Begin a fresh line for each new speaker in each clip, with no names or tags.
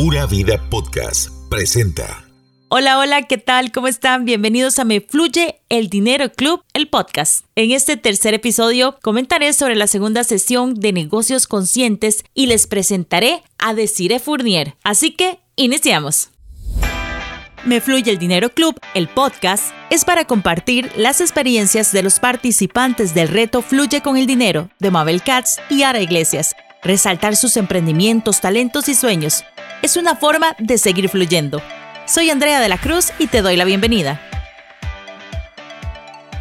Pura Vida Podcast presenta.
Hola, hola, ¿qué tal? ¿Cómo están? Bienvenidos a Me Fluye el Dinero Club, el podcast. En este tercer episodio comentaré sobre la segunda sesión de negocios conscientes y les presentaré a Desire Fournier. Así que, iniciamos. Me Fluye el Dinero Club, el podcast, es para compartir las experiencias de los participantes del reto Fluye con el Dinero de Mabel Katz y Ara Iglesias, resaltar sus emprendimientos, talentos y sueños. Es una forma de seguir fluyendo. Soy Andrea de la Cruz y te doy la bienvenida.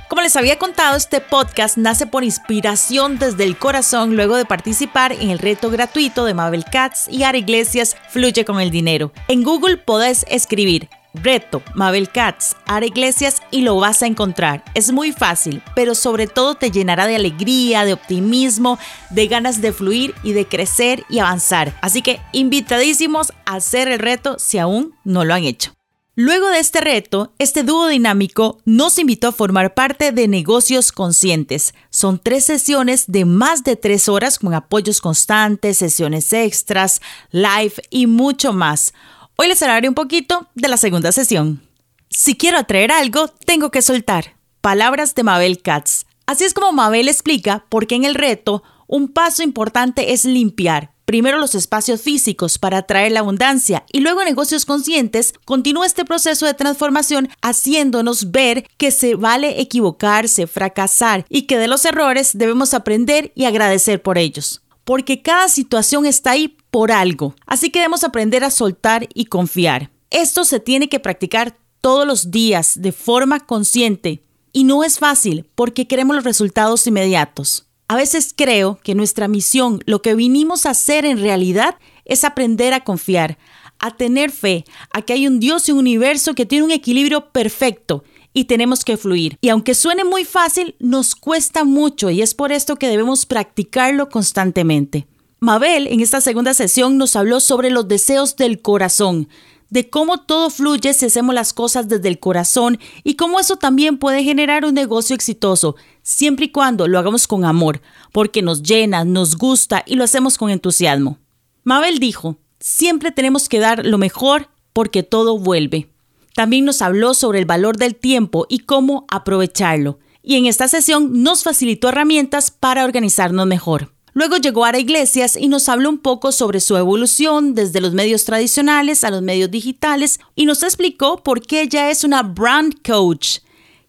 Como les había contado, este podcast nace por inspiración desde el corazón luego de participar en el reto gratuito de Mabel Katz y Ara Iglesias Fluye con el Dinero. En Google podés escribir Reto, Mabel Katz, Ara Iglesias y lo vas a encontrar. Es muy fácil, pero sobre todo te llenará de alegría, de optimismo, de ganas de fluir y de crecer y avanzar. Así que invitadísimos a hacer el reto si aún no lo han hecho. Luego de este reto, este dúo dinámico nos invitó a formar parte de Negocios Conscientes. Son tres sesiones de más de tres horas con apoyos constantes, sesiones extras, live y mucho más. Hoy les hablaré un poquito de la segunda sesión. Si quiero atraer algo, tengo que soltar. Palabras de Mabel Katz. Así es como Mabel explica por qué en el reto un paso importante es limpiar. Primero los espacios físicos para atraer la abundancia y luego negocios conscientes, continúa este proceso de transformación haciéndonos ver que se vale equivocarse, fracasar y que de los errores debemos aprender y agradecer por ellos. Porque cada situación está ahí por algo. Así que debemos aprender a soltar y confiar. Esto se tiene que practicar todos los días de forma consciente. Y no es fácil porque queremos los resultados inmediatos. A veces creo que nuestra misión, lo que vinimos a hacer en realidad, es aprender a confiar, a tener fe, a que hay un Dios y un universo que tiene un equilibrio perfecto y tenemos que fluir. Y aunque suene muy fácil, nos cuesta mucho y es por esto que debemos practicarlo constantemente. Mabel en esta segunda sesión nos habló sobre los deseos del corazón, de cómo todo fluye si hacemos las cosas desde el corazón y cómo eso también puede generar un negocio exitoso, siempre y cuando lo hagamos con amor, porque nos llena, nos gusta y lo hacemos con entusiasmo. Mabel dijo, siempre tenemos que dar lo mejor porque todo vuelve. También nos habló sobre el valor del tiempo y cómo aprovecharlo. Y en esta sesión nos facilitó herramientas para organizarnos mejor. Luego llegó Ara Iglesias y nos habló un poco sobre su evolución desde los medios tradicionales a los medios digitales y nos explicó por qué ella es una brand coach.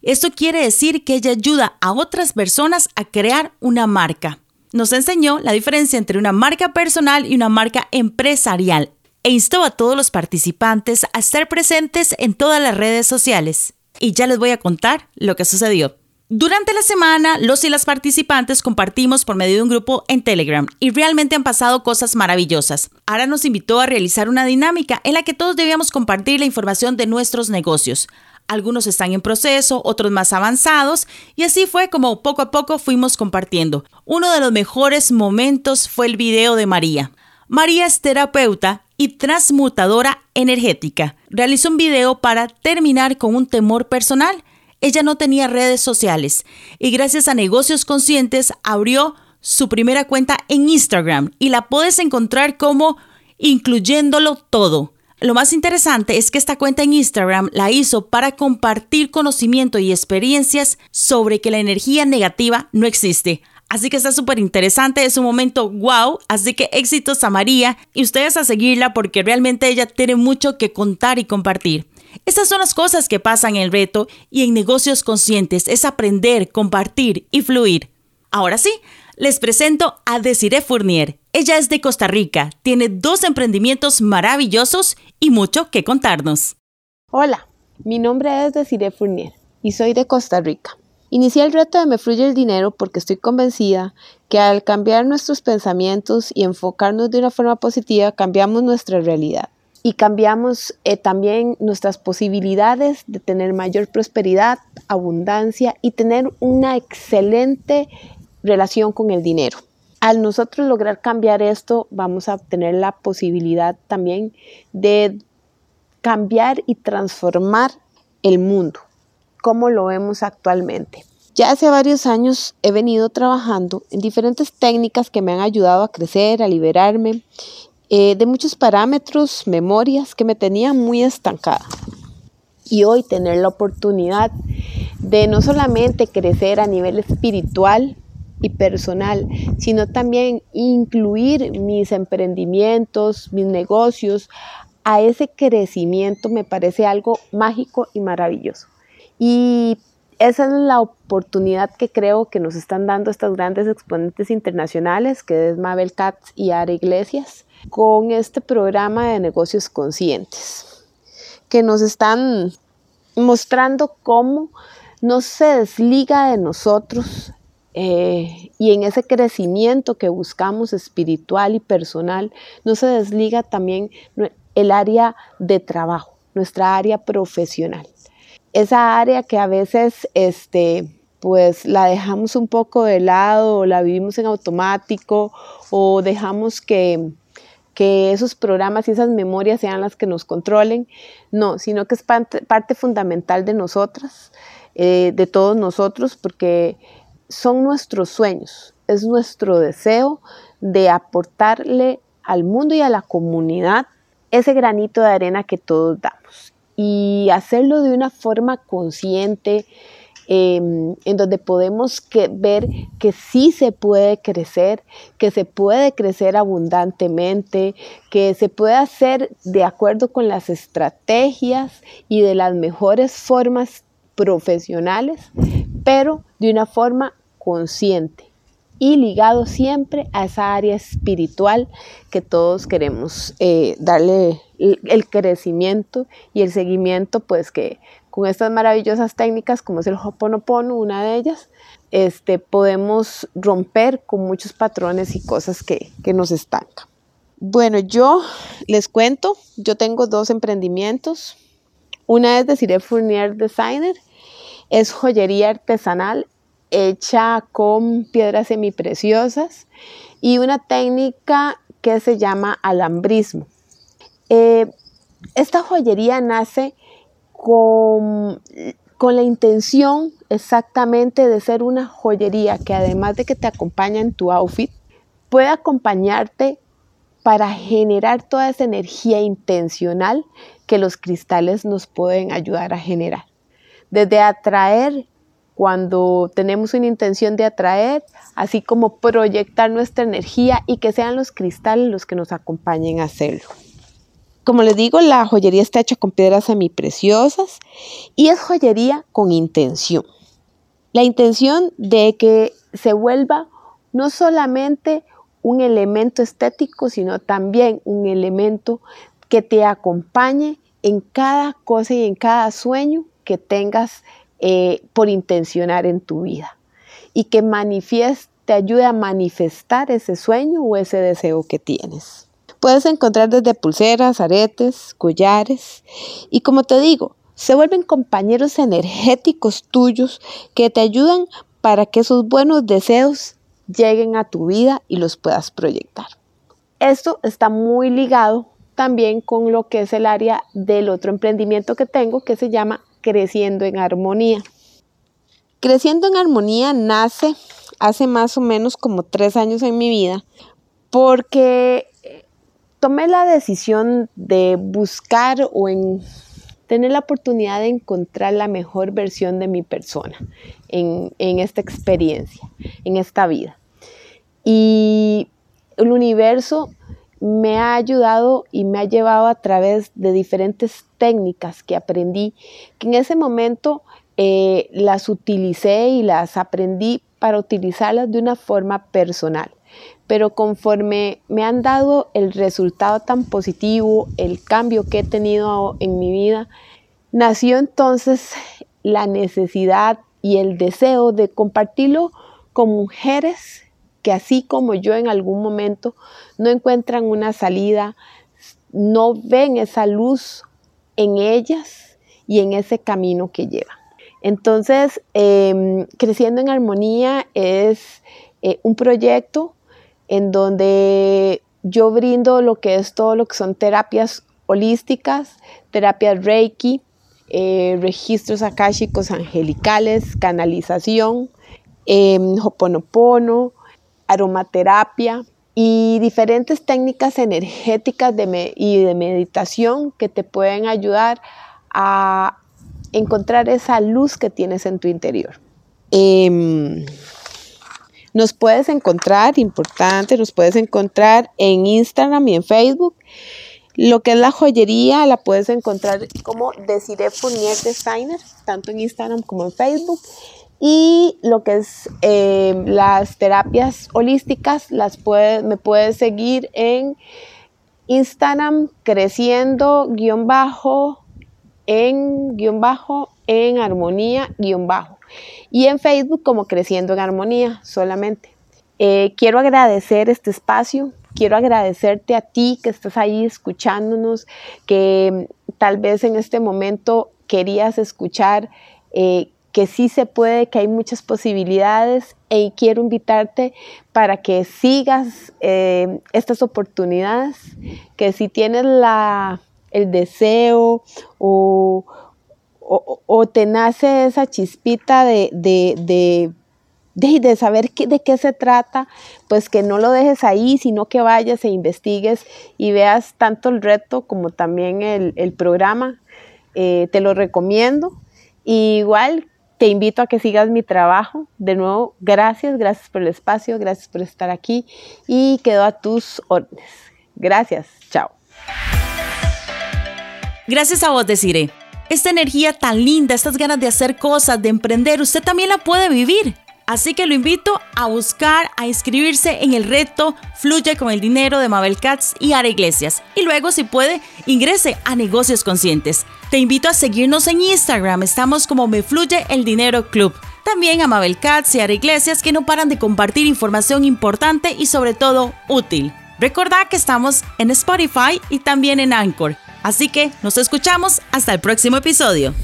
Esto quiere decir que ella ayuda a otras personas a crear una marca. Nos enseñó la diferencia entre una marca personal y una marca empresarial e instó a todos los participantes a estar presentes en todas las redes sociales. Y ya les voy a contar lo que sucedió. Durante la semana, los y las participantes compartimos por medio de un grupo en Telegram y realmente han pasado cosas maravillosas. Ara nos invitó a realizar una dinámica en la que todos debíamos compartir la información de nuestros negocios. Algunos están en proceso, otros más avanzados, y así fue como poco a poco fuimos compartiendo. Uno de los mejores momentos fue el video de María. María es terapeuta y transmutadora energética. Realizó un video para terminar con un temor personal ella no tenía redes sociales y gracias a negocios conscientes abrió su primera cuenta en Instagram y la puedes encontrar como incluyéndolo todo. Lo más interesante es que esta cuenta en Instagram la hizo para compartir conocimiento y experiencias sobre que la energía negativa no existe. Así que está súper interesante, es un momento wow, así que éxitos a María y ustedes a seguirla porque realmente ella tiene mucho que contar y compartir. Estas son las cosas que pasan en el reto y en negocios conscientes, es aprender, compartir y fluir. Ahora sí, les presento a Desiree Fournier. Ella es de Costa Rica, tiene dos emprendimientos maravillosos y mucho que contarnos.
Hola, mi nombre es Desiree Fournier y soy de Costa Rica. Inicié el reto de Me Fluye el Dinero porque estoy convencida que al cambiar nuestros pensamientos y enfocarnos de una forma positiva cambiamos nuestra realidad y cambiamos eh, también nuestras posibilidades de tener mayor prosperidad, abundancia y tener una excelente relación con el dinero. Al nosotros lograr cambiar esto, vamos a tener la posibilidad también de cambiar y transformar el mundo, como lo vemos actualmente. Ya hace varios años he venido trabajando en diferentes técnicas que me han ayudado a crecer, a liberarme eh, de muchos parámetros, memorias que me tenían muy estancada. Y hoy tener la oportunidad de no solamente crecer a nivel espiritual y personal, sino también incluir mis emprendimientos, mis negocios a ese crecimiento me parece algo mágico y maravilloso. Y esa es la oportunidad que creo que nos están dando estas grandes exponentes internacionales, que es Mabel Katz y Ara Iglesias, con este programa de negocios conscientes, que nos están mostrando cómo no se desliga de nosotros eh, y en ese crecimiento que buscamos espiritual y personal, no se desliga también el área de trabajo, nuestra área profesional. Esa área que a veces este, pues la dejamos un poco de lado o la vivimos en automático o dejamos que, que esos programas y esas memorias sean las que nos controlen. No, sino que es parte, fundamental de nosotras, eh, de todos nosotros, porque son nuestros sueños, es nuestro deseo de aportarle al mundo y a la comunidad ese granito de arena que todos damos y hacerlo de una forma consciente, em, en donde podemos ver que sí se puede crecer, que se puede crecer abundantemente, que se puede hacer de acuerdo con las estrategias y de las mejores formas profesionales, pero de una forma consciente y ligado siempre a esa área espiritual que todos queremos eh, darle el, crecimiento y el seguimiento, pues que con estas maravillosas técnicas como es el Hoponopono, una de ellas, este, podemos romper con muchos patrones y cosas que, que nos estancan. Bueno, yo les cuento, yo tengo dos emprendimientos. Una es de Cire Fournier Designer, es joyería artesanal hecha con piedras semipreciosas y una técnica que se llama alambrismo. Eh, esta joyería nace con, con, la intención exactamente de ser una joyería que además de que te acompaña en tu outfit, puede acompañarte para generar toda esa energía intencional que los cristales nos pueden ayudar a generar. Desde atraer cuando tenemos una intención de atraer, así como proyectar nuestra energía y que sean los cristales los que nos acompañen a hacerlo. Como les digo, la joyería está hecha con piedras semipreciosas y es joyería con intención. La intención de que se vuelva no solamente un elemento estético, sino también un elemento que te acompañe en cada cosa y en cada sueño que tengas eh, por intencionar en tu vida y que manifieste, te ayude a manifestar ese sueño o ese deseo que tienes. Puedes encontrar desde pulseras, aretes, collares y como te digo, se vuelven compañeros energéticos tuyos que te ayudan para que esos buenos deseos lleguen a tu vida y los puedas proyectar. Esto está muy ligado también con lo que es el área del otro emprendimiento que tengo que se llama Creciendo en Armonía. Creciendo en Armonía nace hace más o menos como tres años en mi vida porque tomé la decisión de buscar o en tener la oportunidad de encontrar la mejor versión de mi persona en, esta experiencia, en esta vida. Y el universo me ha ayudado y me ha llevado a través de diferentes técnicas que aprendí, que en ese momento eh, las utilicé y las aprendí para utilizarlas de una forma personal. Pero conforme me han dado el resultado tan positivo, el cambio que he tenido en mi vida, nació entonces la necesidad y el deseo de compartirlo con mujeres que así como yo en algún momento no encuentran una salida, no ven esa luz en ellas y en ese camino que llevan. Entonces, em, Creciendo en Armonía es eh, un proyecto en donde yo brindo lo que es todo lo que son terapias holísticas, terapias Reiki, eh, registros akáshicos angelicales, canalización, eh, Hoponopono, aromaterapia y diferentes técnicas energéticas y de meditación que te pueden ayudar a encontrar esa luz que tienes en tu interior. Em, nos puedes encontrar, importante, nos puedes encontrar en Instagram y en Facebook. Lo que es la joyería la puedes encontrar como Desiree Fournier Designer, tanto en Instagram como en Facebook. Y lo que es em, las terapias holísticas, las me puedes seguir en Instagram creciendo guion bajo en guion bajo en armonía guion bajo y en Facebook como Creciendo en Armonía solamente. Eh, quiero agradecer este espacio, quiero agradecerte a ti que estás ahí escuchándonos, que mm, tal vez en este momento querías escuchar eh, que sí se puede, que hay muchas posibilidades y quiero invitarte para que sigas eh, estas oportunidades, que si tienes la, el deseo o, o, te nace esa chispita de, de, de, saber de qué se trata, pues que no lo dejes ahí, sino que vayas e investigues y veas tanto el reto como también el, programa. Eh, te lo recomiendo. igual te invito a que sigas mi trabajo. De nuevo, gracias, gracias por el espacio, gracias por estar aquí y quedo a tus órdenes. Gracias, chao.
Gracias a vos, Desiree. Esta energía tan linda, estas ganas de hacer cosas, de emprender, usted también la puede vivir. Así que lo invito a buscar, a inscribirse en el reto Fluye con el dinero de Mabel Katz y Ara Iglesias. Y luego, si puede, ingrese a Negocios Conscientes. Te invito a seguirnos en Instagram, estamos como Me Fluye el Dinero Club. También a Mabel Katz y Ara Iglesias que no paran de compartir información importante y sobre todo útil. Recordad que estamos en Spotify y también en Anchor. Así que nos escuchamos hasta el próximo episodio.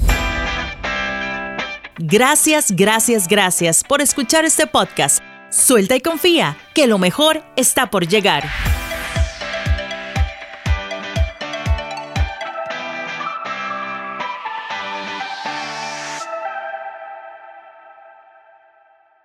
Gracias, gracias, gracias por escuchar este podcast. Suelta y confía, que lo mejor está por llegar.